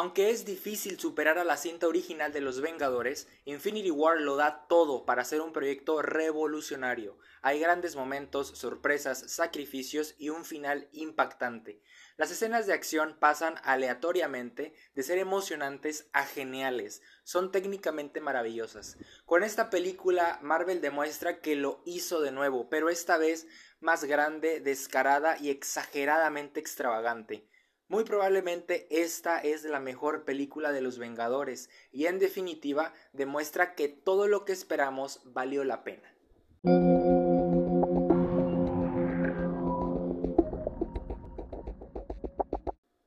Aunque es difícil superar a la cinta original de los Vengadores, Infinity War lo da todo para ser un proyecto revolucionario. Hay grandes momentos, sorpresas, sacrificios y un final impactante. Las escenas de acción pasan aleatoriamente de ser emocionantes a geniales, son técnicamente maravillosas. Con esta película Marvel demuestra que lo hizo de nuevo, pero esta vez más grande, descarada y exageradamente extravagante. Muy probablemente esta es la mejor película de los Vengadores y en definitiva demuestra que todo lo que esperamos valió la pena.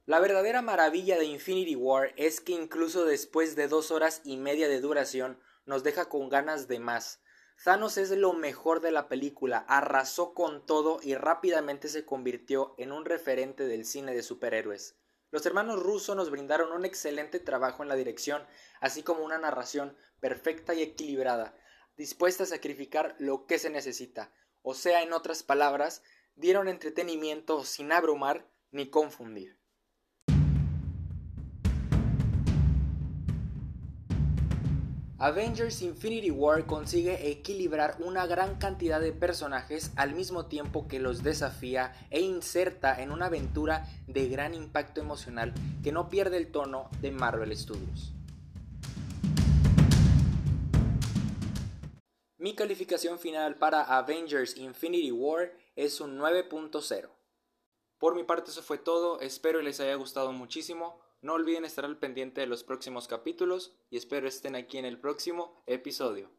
La verdadera maravilla de Infinity War es que incluso después de dos horas y media de duración nos deja con ganas de más. Thanos es lo mejor de la película, arrasó con todo y rápidamente se convirtió en un referente del cine de superhéroes. Los hermanos Russo nos brindaron un excelente trabajo en la dirección, así como una narración perfecta y equilibrada, dispuesta a sacrificar lo que se necesita, o sea, en otras palabras, dieron entretenimiento sin abrumar ni confundir. Avengers Infinity War consigue equilibrar una gran cantidad de personajes al mismo tiempo que los desafía e inserta en una aventura de gran impacto emocional que no pierde el tono de Marvel Studios. Mi calificación final para Avengers Infinity War es un 9.0. Por mi parte eso fue todo, espero les haya gustado muchísimo. No olviden estar al pendiente de los próximos capítulos y espero estén aquí en el próximo episodio.